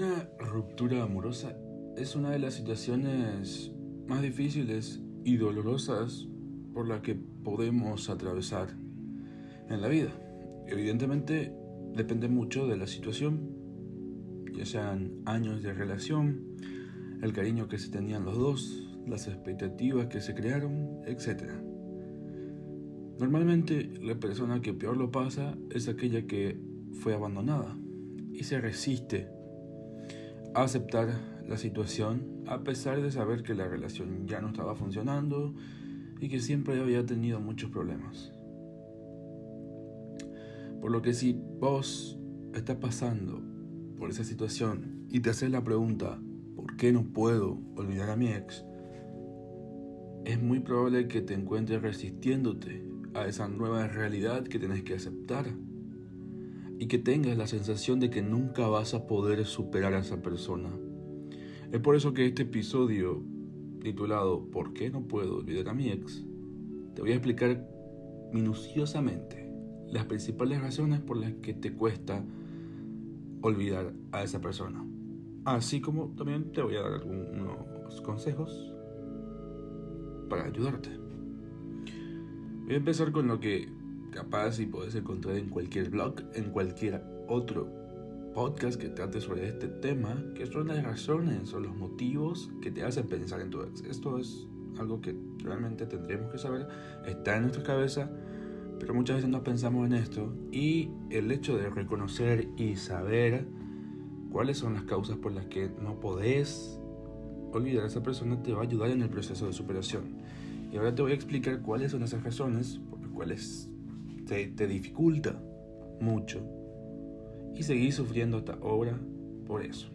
Una ruptura amorosa es una de las situaciones más difíciles y dolorosas por la que podemos atravesar en la vida. Evidentemente depende mucho de la situación, ya sean años de relación, el cariño que se tenían los dos, las expectativas que se crearon, etc. Normalmente la persona que peor lo pasa es aquella que fue abandonada y se resiste aceptar la situación a pesar de saber que la relación ya no estaba funcionando y que siempre había tenido muchos problemas. Por lo que si vos estás pasando por esa situación y te haces la pregunta, ¿por qué no puedo olvidar a mi ex? Es muy probable que te encuentres resistiéndote a esa nueva realidad que tienes que aceptar y que tengas la sensación de que nunca vas a poder superar a esa persona. Es por eso que este episodio, titulado ¿Por qué no puedo olvidar a mi ex?, te voy a explicar minuciosamente las principales razones por las que te cuesta olvidar a esa persona. Así como también te voy a dar algunos consejos para ayudarte. Voy a empezar con lo que capaz y puedes encontrar en cualquier blog, en cualquier otro podcast que trate sobre este tema, que son las razones o los motivos que te hacen pensar en tu ex. Esto es algo que realmente tendremos que saber, está en nuestra cabeza, pero muchas veces no pensamos en esto y el hecho de reconocer y saber cuáles son las causas por las que no podés olvidar a esa persona te va a ayudar en el proceso de superación. Y ahora te voy a explicar cuáles son esas razones por las cuales te, dificulta mucho y seguir sufriendo hasta ahora por eso.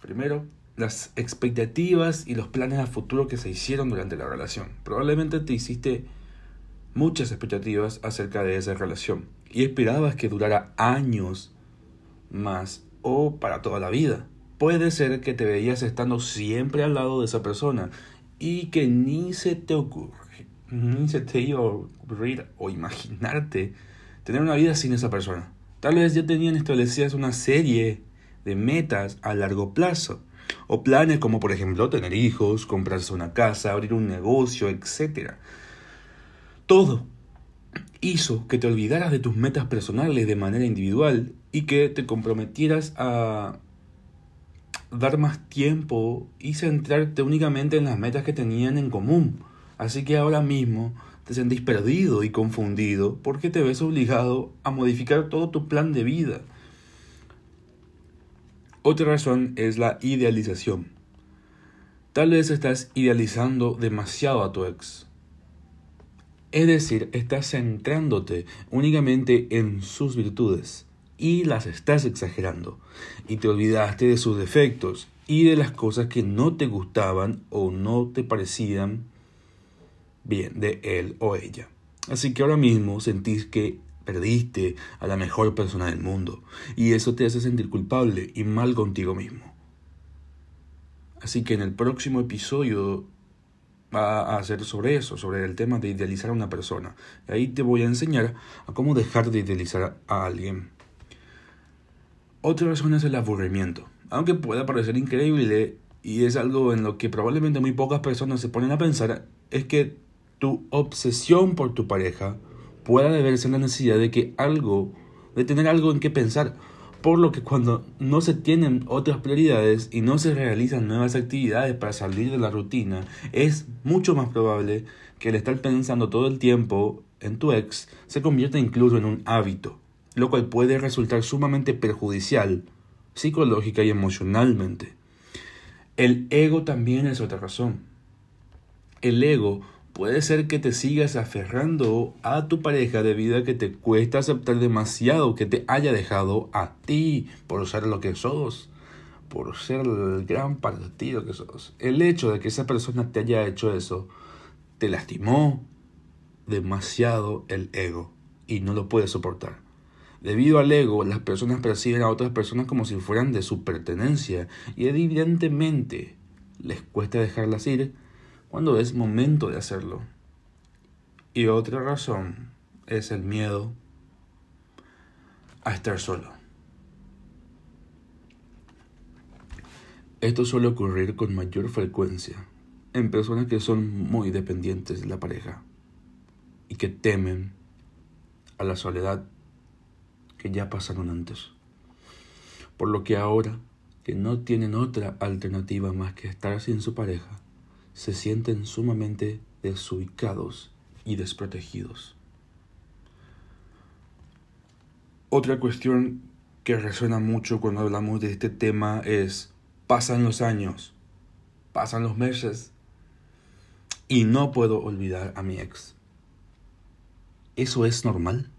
Primero, las expectativas y los planes a futuro que se hicieron durante la relación. Probablemente te hiciste muchas expectativas acerca de esa relación y esperabas que durara años más o para toda la vida. Puede ser que te veías estando siempre al lado de esa persona y que ni se te ocurre ni se te iba a ocurrir o imaginarte tener una vida sin esa persona. Tal vez ya tenían establecidas una serie de metas a largo plazo o planes como por ejemplo tener hijos, comprarse una casa, abrir un negocio, etc. Todo hizo que te olvidaras de tus metas personales de manera individual y que te comprometieras a dar más tiempo y centrarte únicamente en las metas que tenían en común. Así que ahora mismo te sentís perdido y confundido porque te ves obligado a modificar todo tu plan de vida. Otra razón es la idealización. Tal vez estás idealizando demasiado a tu ex. Es decir, estás centrándote únicamente en sus virtudes y las estás exagerando. Y te olvidaste de sus defectos y de las cosas que no te gustaban o no te parecían bien de él o ella. Así que ahora mismo sentís que perdiste a la mejor persona del mundo y eso te hace sentir culpable y mal contigo mismo. Así que en el próximo episodio va a ser sobre eso, sobre el tema de idealizar a una persona. Y ahí te voy a enseñar a cómo dejar de idealizar a alguien. Otra razón es el aburrimiento. Aunque pueda parecer increíble y es algo en lo que probablemente muy pocas personas se ponen a pensar, es que tu obsesión por tu pareja pueda deberse a la necesidad de que algo, de tener algo en qué pensar. Por lo que cuando no se tienen otras prioridades y no se realizan nuevas actividades para salir de la rutina, es mucho más probable que el estar pensando todo el tiempo en tu ex se convierta incluso en un hábito, lo cual puede resultar sumamente perjudicial psicológica y emocionalmente. El ego también es otra razón. El ego Puede ser que te sigas aferrando a tu pareja debido a que te cuesta aceptar demasiado que te haya dejado a ti por ser lo que sos, por ser el gran partido que sos. El hecho de que esa persona te haya hecho eso te lastimó demasiado el ego y no lo puedes soportar. Debido al ego, las personas perciben a otras personas como si fueran de su pertenencia y evidentemente les cuesta dejarlas ir cuando es momento de hacerlo. Y otra razón es el miedo a estar solo. Esto suele ocurrir con mayor frecuencia en personas que son muy dependientes de la pareja y que temen a la soledad que ya pasaron antes. Por lo que ahora que no tienen otra alternativa más que estar sin su pareja, se sienten sumamente desubicados y desprotegidos. Otra cuestión que resuena mucho cuando hablamos de este tema es, pasan los años, pasan los meses y no puedo olvidar a mi ex. ¿Eso es normal?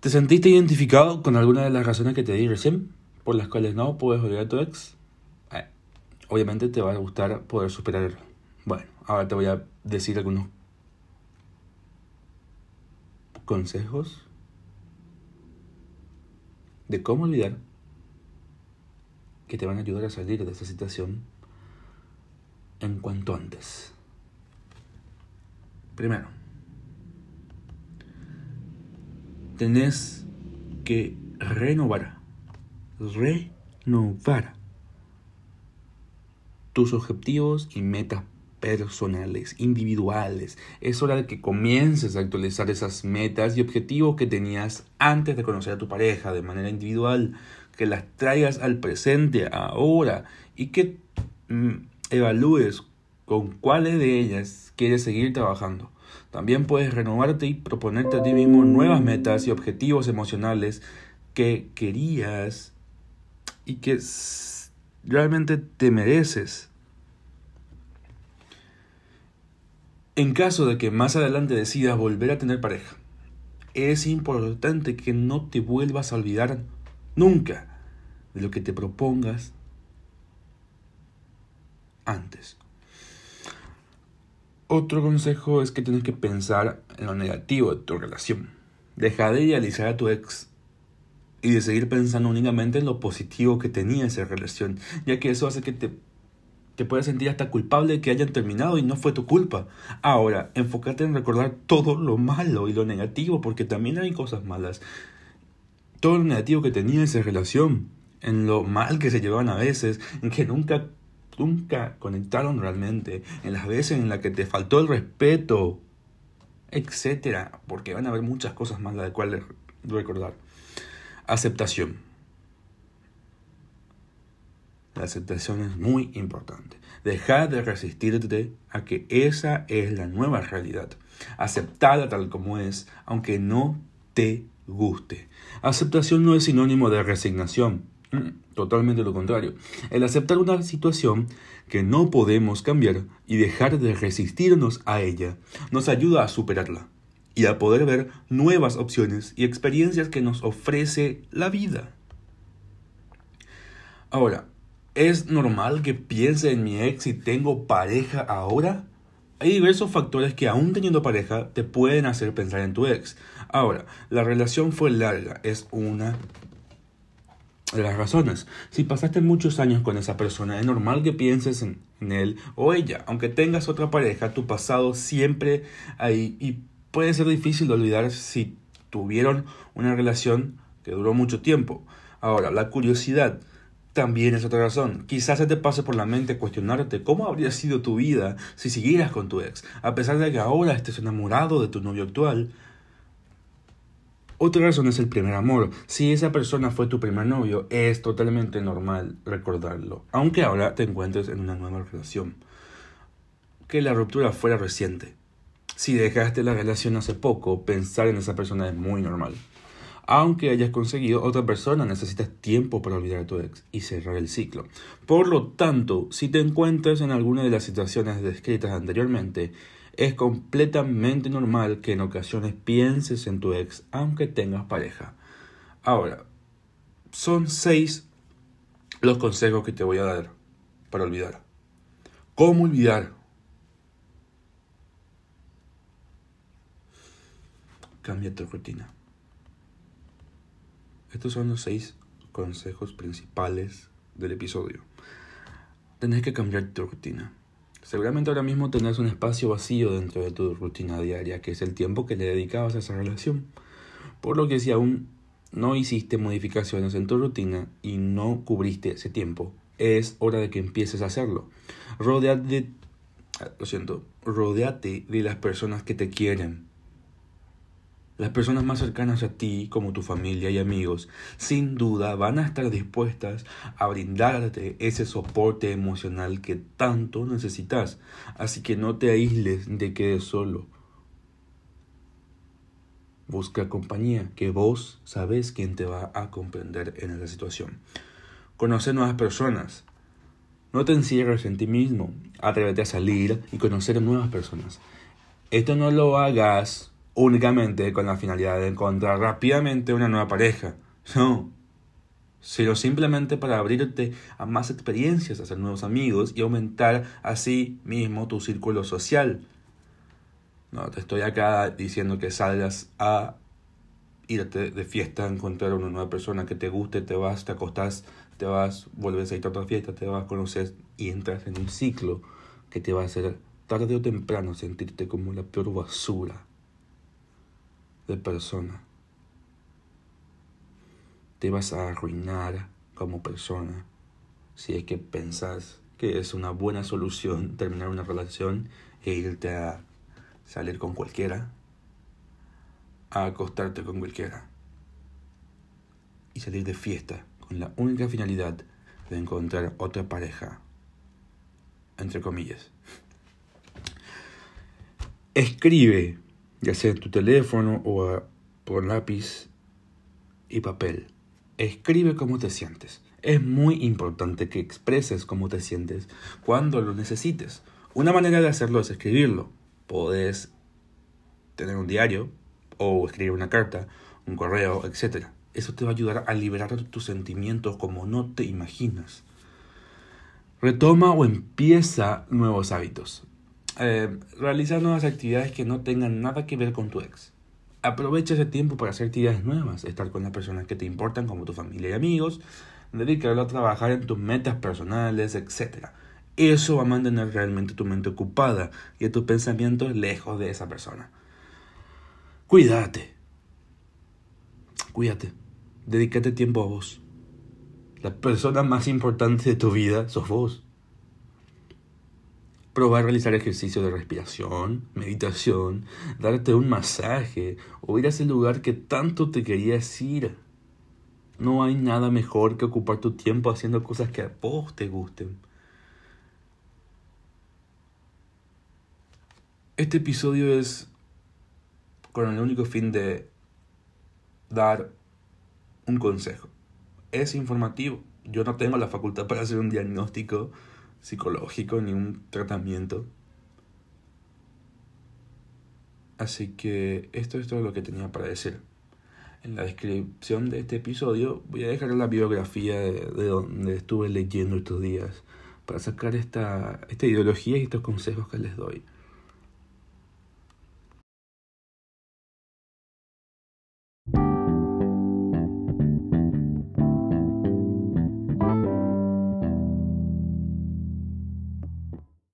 ¿Te sentiste identificado con alguna de las razones que te di recién por las cuales no puedes olvidar a tu ex? Obviamente te va a gustar poder superarlo. Bueno, ahora te voy a decir algunos consejos de cómo olvidar que te van a ayudar a salir de esa situación en cuanto antes. Primero, tenés que renovar, renovar tus objetivos y metas personales, individuales. Es hora de que comiences a actualizar esas metas y objetivos que tenías antes de conocer a tu pareja de manera individual, que las traigas al presente, ahora, y que mm, evalúes con cuáles de ellas quieres seguir trabajando. También puedes renovarte y proponerte a ti mismo nuevas metas y objetivos emocionales que querías y que realmente te mereces En caso de que más adelante decidas volver a tener pareja, es importante que no te vuelvas a olvidar nunca de lo que te propongas antes. Otro consejo es que tienes que pensar en lo negativo de tu relación. Deja de idealizar a tu ex y de seguir pensando únicamente en lo positivo que tenía esa relación, ya que eso hace que te te puedes sentir hasta culpable de que hayan terminado y no fue tu culpa. Ahora, enfócate en recordar todo lo malo y lo negativo, porque también hay cosas malas. Todo lo negativo que tenía esa relación, en lo mal que se llevaban a veces, en que nunca, nunca conectaron realmente, en las veces en las que te faltó el respeto, etcétera, porque van a haber muchas cosas malas de cuales recordar. Aceptación. La aceptación es muy importante. Dejar de resistirte a que esa es la nueva realidad. Aceptarla tal como es, aunque no te guste. Aceptación no es sinónimo de resignación. Mm, totalmente lo contrario. El aceptar una situación que no podemos cambiar y dejar de resistirnos a ella nos ayuda a superarla y a poder ver nuevas opciones y experiencias que nos ofrece la vida. Ahora, ¿Es normal que piense en mi ex si tengo pareja ahora? Hay diversos factores que aún teniendo pareja te pueden hacer pensar en tu ex. Ahora, la relación fue larga, es una de las razones. Si pasaste muchos años con esa persona, es normal que pienses en, él o ella. Aunque tengas otra pareja, tu pasado siempre ahí y puede ser difícil de olvidar si tuvieron una relación que duró mucho tiempo. Ahora, la curiosidad también es otra razón. Quizás se te pase por la mente cuestionarte cómo habría sido tu vida si siguieras con tu ex, a pesar de que ahora estés enamorado de tu novio actual. Otra razón es el primer amor. Si esa persona fue tu primer novio, es totalmente normal recordarlo, aunque ahora te encuentres en una nueva relación. Que la ruptura fuera reciente. Si dejaste la relación hace poco, pensar en esa persona es muy normal. Aunque hayas conseguido otra persona, necesitas tiempo para olvidar a tu ex y cerrar el ciclo. Por lo tanto, si te encuentras en alguna de las situaciones descritas anteriormente, es completamente normal que en ocasiones pienses en tu ex aunque tengas pareja. Ahora, son seis los consejos que te voy a dar para olvidar. ¿Cómo olvidar? Cambia tu rutina. Estos son los seis consejos principales del episodio. Tenés que cambiar tu rutina. Seguramente ahora mismo tenés un espacio vacío dentro de tu rutina diaria, que es el tiempo que le dedicabas a esa relación. Por lo que si aún no hiciste modificaciones en tu rutina y no cubriste ese tiempo, es hora de que empieces a hacerlo. Rodeate, lo siento, rodeate de las personas que te quieren. Las personas más cercanas a ti, como tu familia y amigos, sin duda van a estar dispuestas a brindarte ese soporte emocional que tanto necesitas. Así que no te aísles de quedes solo. Busca compañía, que vos sabes quién te va a comprender en esa situación. Conoce nuevas personas. No te encierres en ti mismo. Atrévete a salir y conocer nuevas personas. Esto no lo hagas únicamente con la finalidad de encontrar rápidamente una nueva pareja. No. Sino simplemente para abrirte a más experiencias, hacer nuevos amigos y aumentar así mismo tu círculo social. No, te estoy acá diciendo que salgas a irte de fiesta, encontrar una nueva persona que te guste, te vas, te acostás te vas, vuelves a ir a otra fiesta, te vas, a conocer y entras en un ciclo que te va a hacer tarde o temprano sentirte como la peor basura de persona. Te vas a arruinar como persona si es que pensás que es una buena solución terminar una relación e irte a salir con cualquiera, a acostarte con cualquiera y salir de fiesta la única finalidad de encontrar otra pareja, entre comillas. Escribe, ya sea en tu teléfono o por lápiz y papel. Escribe cómo te sientes. Es muy importante que expreses cómo te sientes cuando lo necesites. Una manera de hacerlo es escribirlo. Podés tener un diario o escribir una carta, un correo, etc. Eso te va a ayudar a liberar tus sentimientos como no te imaginas. Retoma o empieza nuevos hábitos. Eh, realiza nuevas actividades que no tengan nada que ver con tu ex. Aprovecha ese tiempo para hacer actividades nuevas, estar con las personas que te importan como tu familia y amigos, dedicarlo a trabajar en tus metas personales, etc. Eso va a mantener realmente tu mente ocupada y a tus pensamientos lejos de esa persona. Cuídate. Cuídate. Dedícate tiempo a vos. La persona más importante de tu vida sos vos. Probar realizar ejercicio de respiración, meditación, darte un masaje o ir a ese lugar que tanto te querías ir. No hay nada mejor que ocupar tu tiempo haciendo cosas que a vos te gusten. Este episodio es con el único fin de dar un consejo. Es informativo. Yo no tengo la facultad para hacer un diagnóstico psicológico ni un tratamiento. Así que esto es todo lo que tenía para decir. En la descripción de este episodio voy a dejar la biografía de, donde estuve leyendo estos días para sacar esta, esta ideología y estos consejos que les doy.